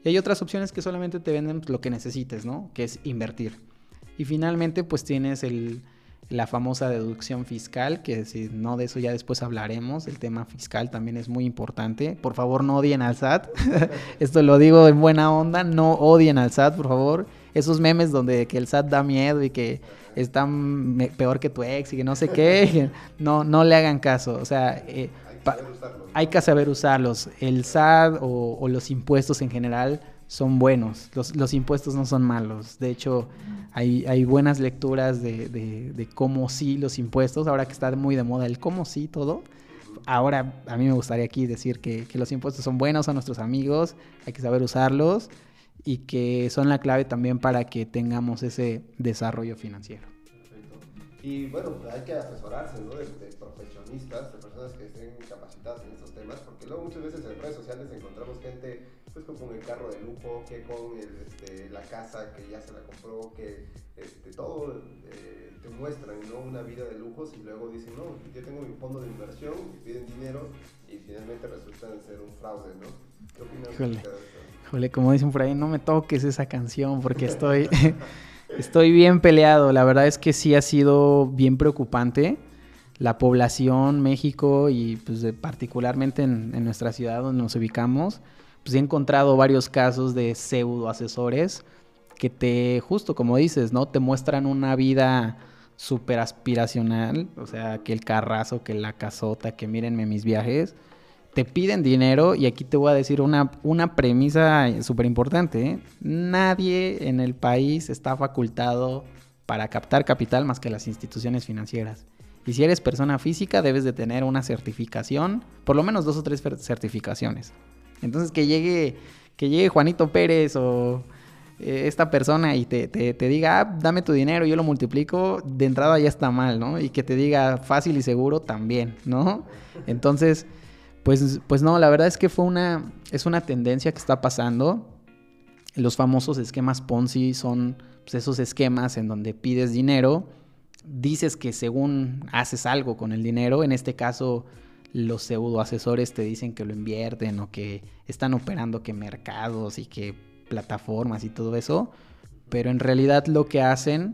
Y hay otras opciones que solamente te venden lo que necesites, ¿no? Que es invertir. Y finalmente, pues tienes el, la famosa deducción fiscal, que si no de eso ya después hablaremos, el tema fiscal también es muy importante. Por favor, no odien al SAT. Esto lo digo en buena onda, no odien al SAT, por favor. Esos memes donde que el SAT da miedo y que están peor que tu ex y que no sé qué, no, no le hagan caso. O sea, eh, hay, que saber usarlos. El SAT o, los impuestos en general son buenos. Los, impuestos no son malos. De hecho, hay, buenas lecturas de, cómo sí los impuestos, ahora que está muy de moda el cómo sí todo. Ahora a mí me gustaría aquí decir que, los impuestos son buenos, son nuestros amigos, hay que saber usarlos y que son la clave también para que tengamos ese desarrollo financiero. Y bueno, hay que asesorarse ¿no? de, profesionistas, de personas que estén capacitadas en estos temas, porque luego muchas veces en redes sociales encontramos gente pues con el carro de lujo, que con este, la casa que ya se la compró, que este, todo eh, te muestran ¿no? una vida de lujos y luego dicen, no, yo tengo mi fondo de inversión y piden dinero y finalmente resultan ser un fraude, ¿no? ¿Qué opinas Híjole. Híjole, como dicen por ahí, no me toques esa canción porque estoy, estoy bien peleado. La verdad es que sí ha sido bien preocupante la población, México y pues particularmente en, nuestra ciudad donde nos ubicamos, pues he encontrado varios casos de pseudo asesores que te, justo como dices, ¿no? Te muestran una vida súper aspiracional, o sea, que el carrazo, que la casota, que mírenme mis viajes, te piden dinero y aquí te voy a decir una, una premisa súper importante, ¿eh? nadie en el país está facultado para captar capital más que las instituciones financieras. Y si eres persona física, debes de tener una certificación, por lo menos dos o tres certificaciones. Entonces que llegue, que llegue Juanito Pérez o eh, esta persona y te, diga, ah, dame tu dinero, yo lo multiplico, de entrada ya está mal, ¿no? Y que te diga fácil y seguro también, ¿no? Entonces, pues, pues no, la verdad es que fue una, es una tendencia que está pasando. Los famosos esquemas Ponzi son pues, esos esquemas en donde pides dinero, dices que según haces algo con el dinero, en este caso los pseudo asesores te dicen que lo invierten o que están operando que mercados y que plataformas y todo eso, pero en realidad lo que hacen,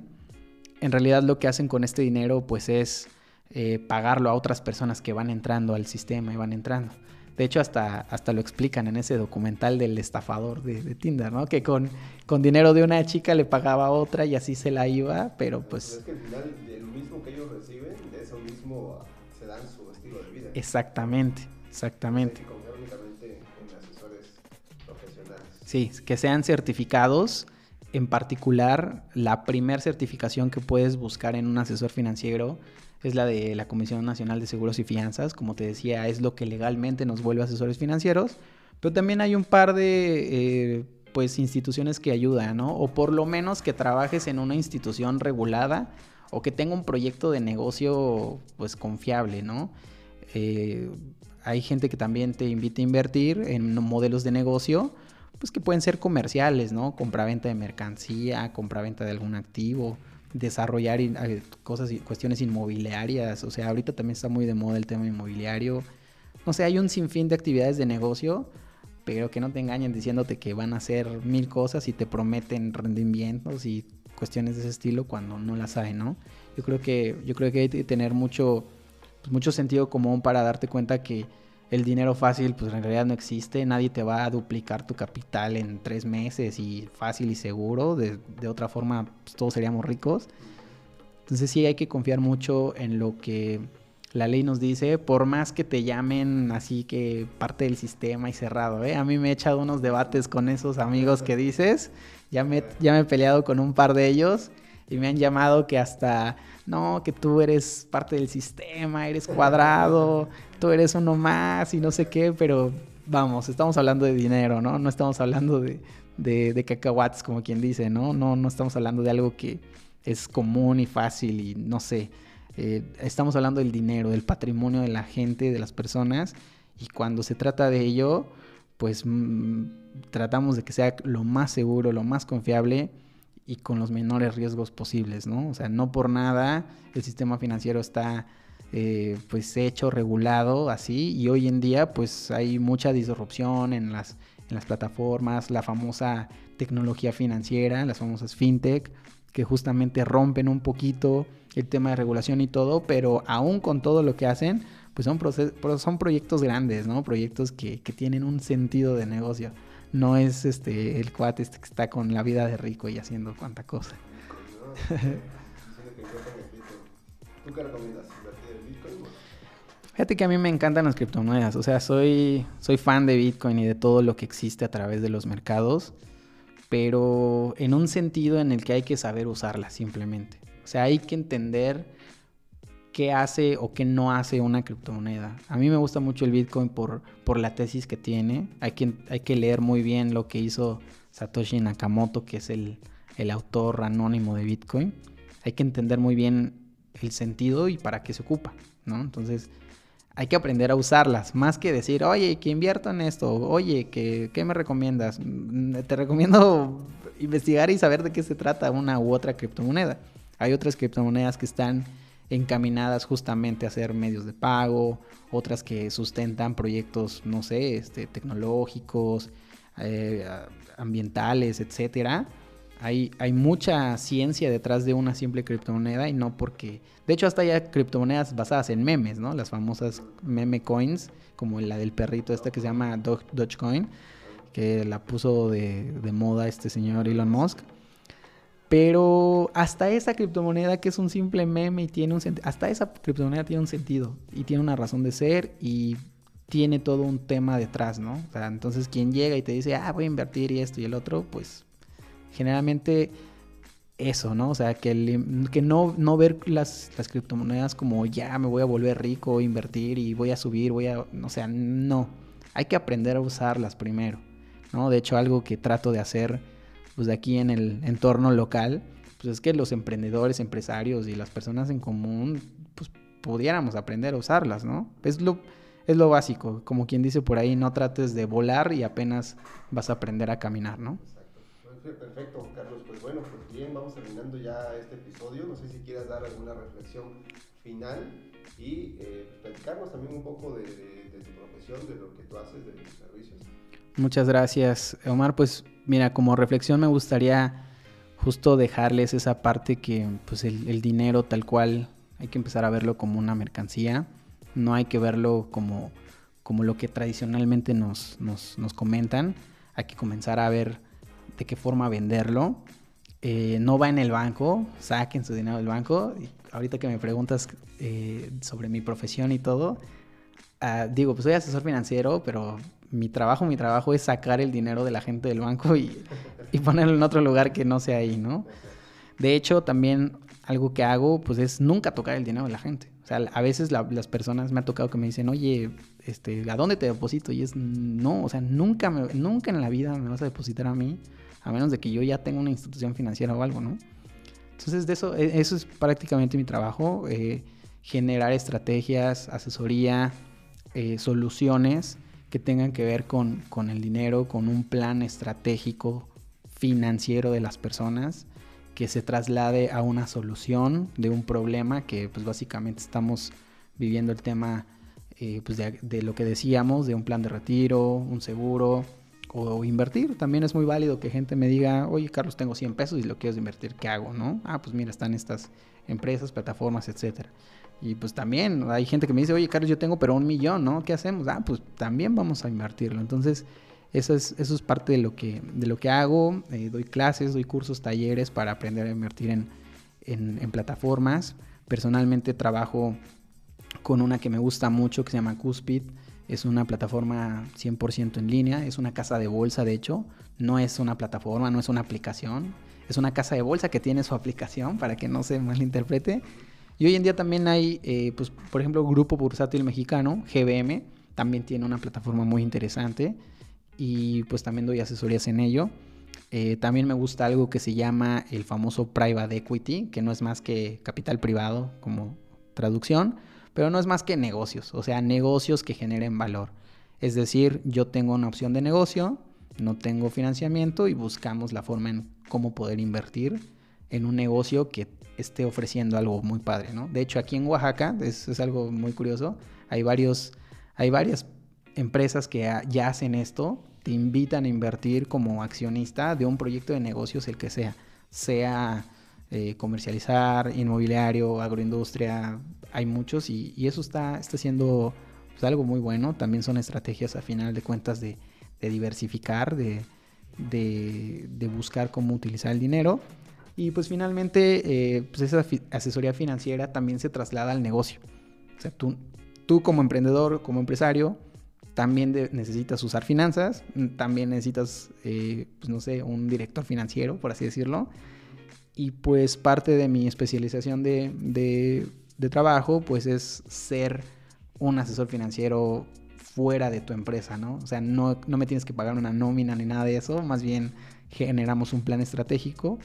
en realidad lo que hacen con este dinero pues es eh, pagarlo a otras personas que van entrando al sistema y van entrando. De hecho, hasta, hasta lo explican en ese documental del estafador de, Tinder, ¿no? Que con, con dinero de una chica le pagaba a otra y así se la iba, pero pues... es que al final, de lo mismo que ellos reciben, de eso mismo se dan su estilo de vida. Exactamente, exactamente. Que confiar únicamente en asesores profesionales. Sí, que sean certificados. En particular, la primer certificación que puedes buscar en un asesor financiero es la de la Comisión Nacional de Seguros y Fianzas. Como te decía, es lo que legalmente nos vuelve asesores financieros. Pero también hay un par de eh, pues, instituciones que ayudan, ¿no? O por lo menos que trabajes en una institución regulada o que tenga un proyecto de negocio pues confiable, ¿no? Eh, hay gente que también te invita a invertir en modelos de negocio, pues que pueden ser comerciales, ¿no? Compraventa de mercancía, compraventa de algún activo, desarrollar eh, cosas cuestiones inmobiliarias. O sea, ahorita también está muy de moda el tema inmobiliario. No sé, hay un sinfín de actividades de negocio, pero que no te engañen diciéndote que van a hacer mil cosas y te prometen rendimientos y cuestiones de ese estilo cuando no las hay, ¿no? Yo creo que, yo creo que hay que tener mucho, pues, mucho sentido común para darte cuenta que el dinero fácil pues en realidad no existe, nadie te va a duplicar tu capital en tres meses y fácil y seguro, de, otra forma pues, todos seríamos ricos. Entonces sí hay que confiar mucho en lo que la ley nos dice, por más que te llamen así que parte del sistema y cerrado. ¿eh? A mí me he echado unos debates con esos amigos que dices, ya me, ya me he peleado con un par de ellos y me han llamado que hasta, no, que tú eres parte del sistema, eres cuadrado, tú eres uno más y no sé qué, pero vamos, estamos hablando de dinero, ¿no? No estamos hablando de, de, cacahuates, como quien dice, ¿no? ¿no? No estamos hablando de algo que es común y fácil y no sé. Eh, estamos hablando del dinero, del patrimonio de la gente, de las personas y cuando se trata de ello, pues mm, tratamos de que sea lo más seguro, lo más confiable y con los menores riesgos posibles, ¿no? O sea, no por nada el sistema financiero está eh, pues hecho, regulado así y hoy en día pues hay mucha disrupción en las, en las plataformas, la famosa tecnología financiera, las famosas fintech, que justamente rompen un poquito el tema de regulación y todo, pero aún con todo lo que hacen, pues son, son proyectos grandes, ¿no? Proyectos que, que tienen un sentido de negocio no es este el cuate este que está con la vida de rico y haciendo cuanta cosa. ¿Tú qué recomiendas? Fíjate que a mí me encantan las criptomonedas, o sea, soy, soy fan de Bitcoin y de todo lo que existe a través de los mercados, pero en un sentido en el que hay que saber usarlas simplemente. O sea, hay que entender qué hace o qué no hace una criptomoneda. A mí me gusta mucho el Bitcoin por, por la tesis que tiene. Hay que, hay que leer muy bien lo que hizo Satoshi Nakamoto, que es el, autor anónimo de Bitcoin. Hay que entender muy bien el sentido y para qué se ocupa, ¿no? Entonces, hay que aprender a usarlas, más que decir, oye, que invierto en esto, oye, ¿qué, ¿qué me recomiendas? Mm, te recomiendo investigar y saber de qué se trata una u otra criptomoneda. Hay otras criptomonedas que están encaminadas justamente a hacer medios de pago, otras que sustentan proyectos, no sé, este, tecnológicos, eh, ambientales, etcétera. Hay, hay, mucha ciencia detrás de una simple criptomoneda y no porque... De hecho, hasta hay criptomonedas basadas en memes, ¿no? Las famosas meme coins, como la del perrito esta que se llama Dogecoin, que la puso de moda este señor Elon Musk. Pero hasta esa criptomoneda que es un simple meme y tiene un hasta esa criptomoneda tiene un sentido y tiene una razón de ser y tiene todo un tema detrás, ¿no? O sea, entonces quien llega y te dice, ah, voy a invertir y esto y el otro, pues generalmente eso, ¿no? O sea, que, que no, no ver las, las criptomonedas como ya me voy a volver rico, invertir y voy a subir, voy a, o sea, no. Hay que aprender a usarlas primero, ¿no? De hecho, algo que trato de hacer pues de aquí en el entorno local, pues es que los emprendedores, empresarios y las personas en común, pues pudiéramos aprender a usarlas, ¿no? Es lo, es lo básico, como quien dice por ahí, no trates de volar y apenas vas a aprender a caminar, ¿no? Exacto. Perfecto, Carlos. Pues bueno, pues bien, vamos terminando ya este episodio. No sé si quieras dar alguna reflexión final y eh, platicarnos también un poco de, de tu profesión, de lo que tú haces, de tus servicios. Muchas gracias, Omar. Pues mira, como reflexión me gustaría justo dejarles esa parte que pues el, dinero tal cual hay que empezar a verlo como una mercancía, no hay que verlo como, como lo que tradicionalmente nos, nos, nos comentan, hay que comenzar a ver de qué forma venderlo. Eh, no va en el banco, saquen su dinero del banco. ahorita que me preguntas eh, sobre mi profesión y todo, ah, digo, pues soy asesor financiero, pero mi trabajo, mi trabajo es sacar el dinero de la gente del banco y, y ponerlo en otro lugar que no sea ahí, ¿no? De hecho, también algo que hago, pues es nunca tocar el dinero de la gente. O sea, a veces las personas me ha tocado que me dicen, oye, este, ¿a dónde te deposito? Y es, no, o sea, nunca, nunca en la vida me vas a depositar a mí, a menos de que yo ya tenga una institución financiera o algo, ¿no? Entonces, de eso, e, eso es prácticamente mi trabajo, eh, generar estrategias, asesoría, eh, soluciones que tengan que ver con, con el dinero, con un plan estratégico financiero de las personas que se traslade a una solución de un problema que pues básicamente estamos viviendo el tema eh, pues de, lo que decíamos, de un plan de retiro, un seguro o invertir. También es muy válido que gente me diga, oye Carlos, tengo 100 pesos y lo quiero invertir, ¿qué hago? ¿no? Ah, pues mira, están estas empresas, plataformas, etcétera. Y pues también hay gente que me dice, oye Carlos, yo tengo pero un millón, ¿no? ¿Qué hacemos? Ah, pues también vamos a invertirlo. Entonces, eso es, eso es parte de lo que, de lo que hago. Eh, doy clases, doy cursos, talleres para aprender a invertir en, en, plataformas. Personalmente trabajo con una que me gusta mucho que se llama Cuspid. Es una plataforma 100% en línea, es una casa de bolsa de hecho, no es una plataforma, no es una aplicación, es una casa de bolsa que tiene su aplicación para que no se malinterprete. Y hoy en día también hay, eh, pues, por ejemplo, Grupo Bursátil Mexicano, GBM, también tiene una plataforma muy interesante y pues también doy asesorías en ello. Eh, también me gusta algo que se llama el famoso private equity, que no es más que capital privado como traducción, pero no es más que negocios, o sea, negocios que generen valor. Es decir, yo tengo una opción de negocio, no tengo financiamiento y buscamos la forma en cómo poder invertir en un negocio que esté ofreciendo algo muy padre, ¿no? De hecho, aquí en Oaxaca, es, es algo muy curioso, hay varios, hay varias empresas que ya hacen esto te invitan a invertir como accionista de un proyecto de negocios, el que sea, sea eh, comercializar, inmobiliario, agroindustria, hay muchos y, eso está, está siendo pues, algo muy bueno. También son estrategias a final de cuentas de, diversificar, de, de, buscar cómo utilizar el dinero. Y pues finalmente, eh, pues esa asesoría financiera también se traslada al negocio. O sea, tú, tú como emprendedor, como empresario, también necesitas usar finanzas, mm, también necesitas, eh, pues no sé, un director financiero, por así decirlo. Y pues parte de mi especialización de, trabajo, pues es ser un asesor financiero fuera de tu empresa, ¿no? O sea, no, no me tienes que pagar una nómina ni nada de eso, más bien generamos un plan estratégico,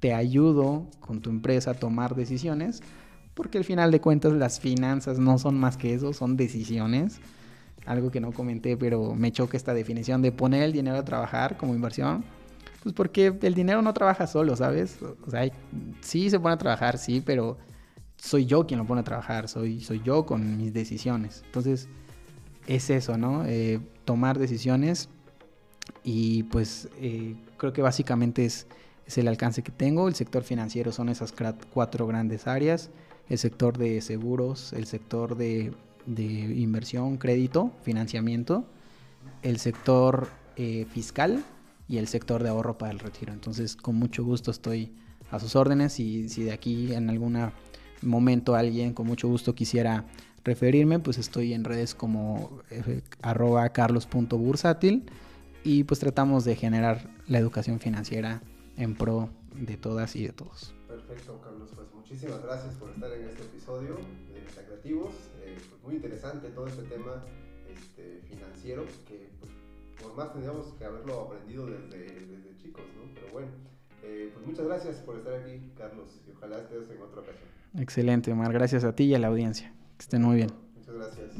te ayudo con tu empresa a tomar decisiones, porque al final de cuentas las finanzas no son más que eso, son decisiones algo que no comenté, pero me choca esta definición de poner el dinero a trabajar como inversión. Pues porque el dinero no trabaja solo, ¿sabes? O sea, sí se pone a trabajar, sí, pero soy yo quien lo pone a trabajar, soy, soy yo con mis decisiones. Entonces, es eso, ¿no? Eh, tomar decisiones y pues eh, creo que básicamente es, es el alcance que tengo. El sector financiero son esas cuatro grandes áreas. El sector de seguros, el sector de de inversión, crédito, financiamiento, el sector eh, fiscal y el sector de ahorro para el retiro. Entonces, con mucho gusto estoy a sus órdenes y si de aquí en algún momento alguien con mucho gusto quisiera referirme, pues estoy en redes como eh, arroba carlos.bursátil y pues tratamos de generar la educación financiera en pro de todas y de todos. Perfecto, Carlos. Pues muchísimas gracias por estar en este episodio de Creativos. Eh, pues muy interesante todo este tema este, financiero que pues, por más tendríamos que haberlo aprendido desde, chicos, ¿no? Pero bueno, eh, pues muchas gracias por estar aquí, Carlos, y ojalá estés en otra ocasión. Excelente, Omar. Gracias a ti y a la audiencia. Que estén muy bien. Muchas gracias.